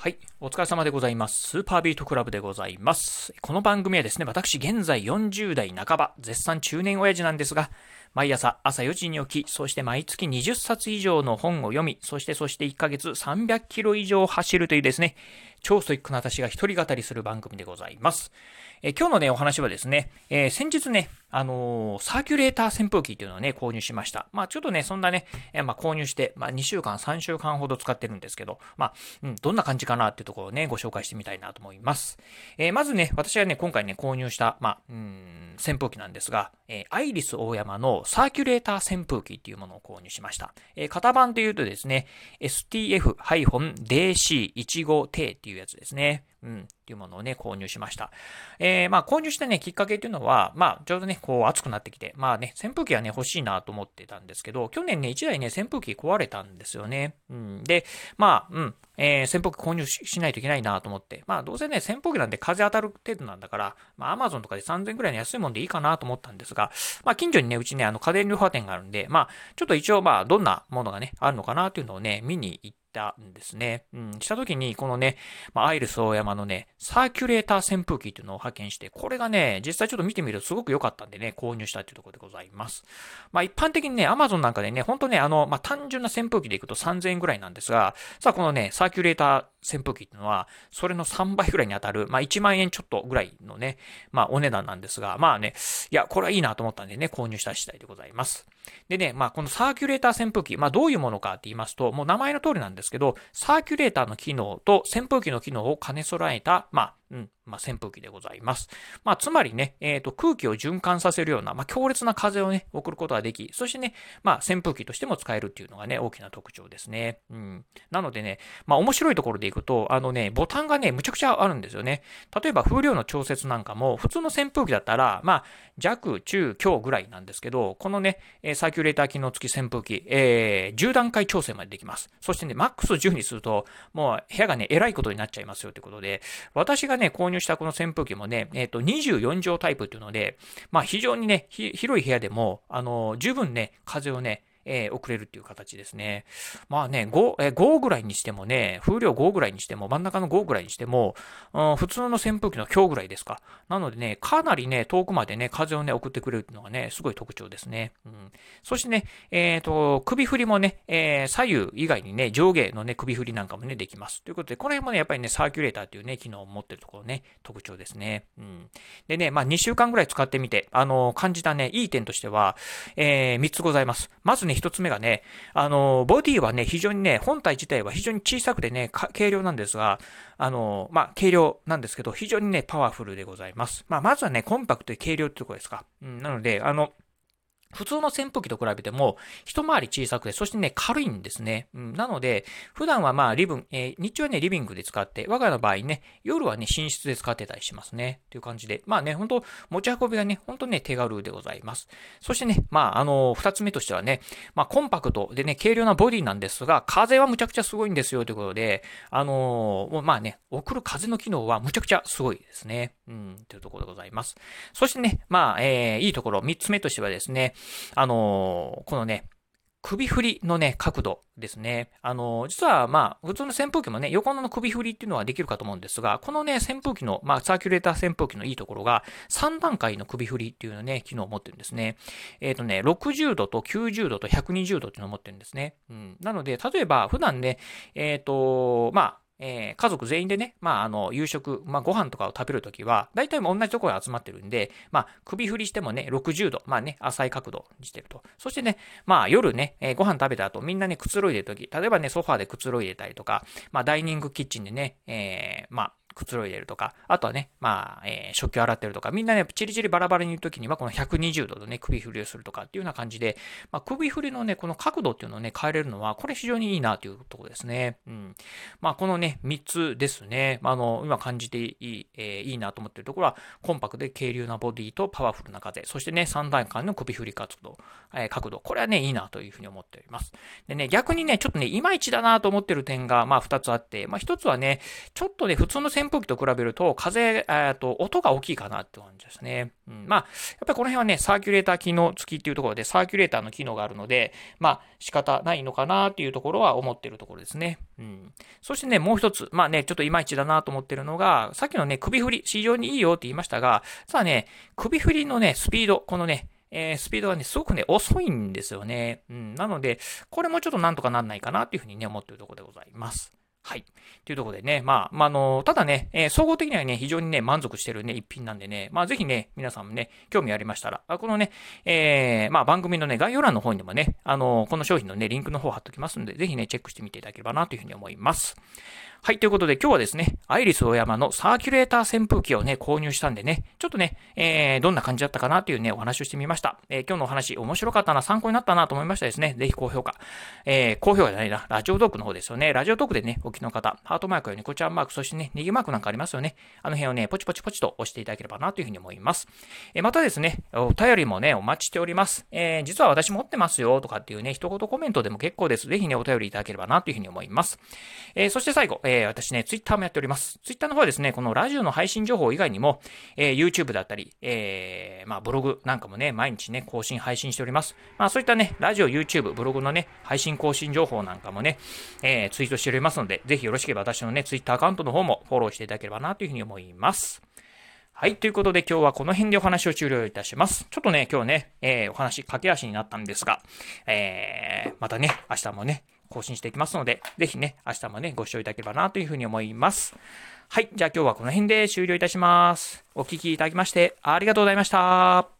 はい。お疲れ様でございます。スーパービートクラブでございます。この番組はですね、私現在40代半ば、絶賛中年親父なんですが、毎朝朝4時に起き、そして毎月20冊以上の本を読み、そしてそして1ヶ月300キロ以上走るというですね、超ストイックな私が一人語りする番組でございます。え今日のね、お話はですね、えー、先日ね、あのー、サーキュレーター扇風機っていうのをね、購入しました。まあちょっとね、そんなね、えー、まあ購入して、まあ2週間、3週間ほど使ってるんですけど、まあ、うん、どんな感じかなっていうところをね、ご紹介してみたいなと思います。えまずね、私がね、今回ね、購入した、まあ、うん、扇風機なんですが、えアイリス大山のサーキュレーター扇風機っていうものを購入しました。え型番というとですね、STF-DC15T っていうやつですね。うん、っていうものをね、購入しました。えー、まあ、購入したね、きっかけっていうのは、まあ、ちょうどね、こう、暑くなってきて、まあね、扇風機はね、欲しいなと思ってたんですけど、去年ね、1台ね、扇風機壊れたんですよね。うん。で、まあ、うん、えー、扇風機購入しないといけないなと思って、まあ、どうせね、扇風機なんで風当たる程度なんだから、まあ、アマゾンとかで3000円くらいの安いもんでいいかなと思ったんですが、まあ、近所にね、うちね、あの、家電量販店があるんで、まあ、ちょっと一応、まあ、どんなものがね、あるのかなっていうのをね、見に行っ、たんですね。うん、した時に、このね、まあ、アイルス大山のね、サーキュレーター扇風機っていうのを派遣して、これがね、実際ちょっと見てみるとすごく良かったんでね、購入したっていうところでございます。まあ、一般的にね、Amazon なんかでね、ほんとね、あの、まあ、単純な扇風機でいくと3000円ぐらいなんですが、さあ、このね、サーキュレーター扇風機っていうのは、それの3倍ぐらいに当たる、まあ、1万円ちょっとぐらいのね、まあ、お値段なんですが、まあね、いや、これはいいなと思ったんでね、購入した次第でございます。でね、まあ、このサーキュレーター扇風機、まあ、どういうものかって言いますと、もう名前の通りなんですけど、サーキュレーターの機能と扇風機の機能を兼ね備えた、まあ、うん、まあ、扇風機でございます。まあ、つまりね、えっ、ー、と、空気を循環させるような、まあ、強烈な風をね、送ることができ、そしてね、まあ、扇風機としても使えるっていうのがね、大きな特徴ですね。うん。なのでね、まあ、面白いところでいくと、あのね、ボタンがね、むちゃくちゃあるんですよね。例えば、風量の調節なんかも、普通の扇風機だったら、まあ、弱、中、強ぐらいなんですけど、このね、サーキュレーター機能付き扇風機、えー、10段階調整までできます。そしてね、マックス10にすると、もう部屋がね、えらいことになっちゃいますよってことで、私がね、購入したこの扇風機もね、えっ、ー、と、24畳タイプっていうので、まあ非常にね、広い部屋でも、あの、十分ね、風をね、えー、送れるっていう形ですね。まあね、5、えー、5ぐらいにしてもね、風量5ぐらいにしても、真ん中の5ぐらいにしても、うん、普通の扇風機の強ぐらいですか。なのでね、かなりね、遠くまでね、風をね、送ってくれるっていうのがね、すごい特徴ですね。うん、そしてね、えっ、ー、と、首振りもね、えー、左右以外にね、上下のね、首振りなんかもね、できます。ということで、この辺もね、やっぱりね、サーキュレーターっていうね、機能を持ってるところね、特徴ですね。うん。でね、まあ2週間ぐらい使ってみて、あの、感じたね、いい点としては、えー、3つございます。まずね、1つ目がね、あの、ボディはね、非常にね、本体自体は非常に小さくてね、軽量なんですが、あの、まあ、軽量なんですけど、非常にね、パワフルでございます。まあ、まずはね、コンパクトで軽量ってとこですか。うん、なので、あの、普通の扇風機と比べても、一回り小さくて、そしてね、軽いんですね。うん、なので、普段はまあ、リブン、えー、日中はね、リビングで使って、我が家の場合ね、夜はね、寝室で使ってたりしますね。という感じで、まあね、本当持ち運びがね、本当ね、手軽でございます。そしてね、まあ、あのー、二つ目としてはね、まあ、コンパクトでね、軽量なボディなんですが、風はむちゃくちゃすごいんですよ、ということで、あのー、まあね、送る風の機能はむちゃくちゃすごいですね。うん、というところでございます。そしてね、まあ、えー、いいところ、三つ目としてはですね、あのー、このね、首振りのね、角度ですね。あの、実はまあ、普通の扇風機もね、横の首振りっていうのはできるかと思うんですが、このね、扇風機の、まあ、サーキュレーター扇風機のいいところが、3段階の首振りっていうのね、機能を持ってるんですね。えっ、ー、とね、60度と90度と120度っていうのを持ってるんですね。うん。なので、例えば、普段ね、えっ、ー、と、まあ、えー、家族全員でね、まあ、あの、夕食、まあ、ご飯とかを食べるときは、大体も同じところに集まってるんで、まあ、首振りしてもね、60度、まあね、浅い角度にしてると。そしてね、まあ、夜ね、えー、ご飯食べた後、みんなね、くつろいでるとき、例えばね、ソファーでくつろいでたりとか、まあ、ダイニングキッチンでね、えー、まあ、くつろいでるとか、あとはね、まあ、えー、食器を洗ってるとか、みんなね、チリチリバラバラにいるときには、この120度のね、首振りをするとかっていうような感じで、まあ、首振りのね、この角度っていうのをね、変えれるのは、これ非常にいいなというところですね。うん。まあ、このね、3つですね。まあの、今感じていい、えー、いいなと思ってるところは、コンパクトで軽量なボディとパワフルな風、そしてね、3段階の首振り角度、えー、角度。これはね、いいなというふうに思っております。でね、逆にね、ちょっとね、いまいちだなと思ってる点が、まあ、2つあって、まあ、1つはね、ちょっとね、普通の扇扇風機と比べると、風、えっと、音が大きいかなって感じですね。うん、まあ、やっぱりこの辺はね、サーキュレーター機能付きっていうところで、サーキュレーターの機能があるので、まあ、仕方ないのかなっていうところは思ってるところですね。うん。そしてね、もう一つ、まあね、ちょっといまいちだなと思ってるのが、さっきのね、首振り、非常にいいよって言いましたが、さあね、首振りのね、スピード、このね、えー、スピードがね、すごくね、遅いんですよね。うん。なので、これもちょっとなんとかなんないかなっていうふうにね、思ってるところでございます。はい。というところでね、まあ、まあ、の、ただね、えー、総合的にはね、非常にね、満足してるね、一品なんでね、まあ、ぜひね、皆さんもね、興味ありましたら、このね、えー、まあ、番組のね、概要欄の方にもね、あの、この商品のね、リンクの方貼っときますんで、ぜひね、チェックしてみていただければな、というふうに思います。はい、ということで今日はですね、アイリスオーヤマのサーキュレーター扇風機をね、購入したんでね、ちょっとね、えー、どんな感じだったかなっていうね、お話をしてみました。えー、今日のお話面白かったな、参考になったなと思いましたですね、ぜひ高評価。えー、高評価じゃないな、ラジオトークの方ですよね。ラジオトークでね、おきの方、ハートマークやニコちゃんマーク、そしてね、ネギマークなんかありますよね。あの辺をね、ポチポチポチと押していただければなというふうに思います。え、またですね、お便りもね、お待ちしております。えー、実は私持ってますよとかっていうね、一言コメントでも結構です。ぜひね、お便りいただければなというふうに思います。えー、そして最後、えー、私ね、ツイッターもやっております。ツイッターの方はですね、このラジオの配信情報以外にも、えー、YouTube だったり、えー、まあ、ブログなんかもね、毎日ね、更新、配信しております。まあ、そういったね、ラジオ、YouTube、ブログのね、配信、更新情報なんかもね、えー、ツイートしておりますので、ぜひよろしければ私のね、ツイッターアカウントの方もフォローしていただければなというふうに思います。はい。ということで今日はこの辺でお話を終了いたします。ちょっとね、今日ね、えー、お話駆け足になったんですが、えー、またね、明日もね、更新していきますので、ぜひね、明日もね、ご視聴いただければなというふうに思います。はい。じゃあ今日はこの辺で終了いたします。お聴きいただきましてありがとうございました。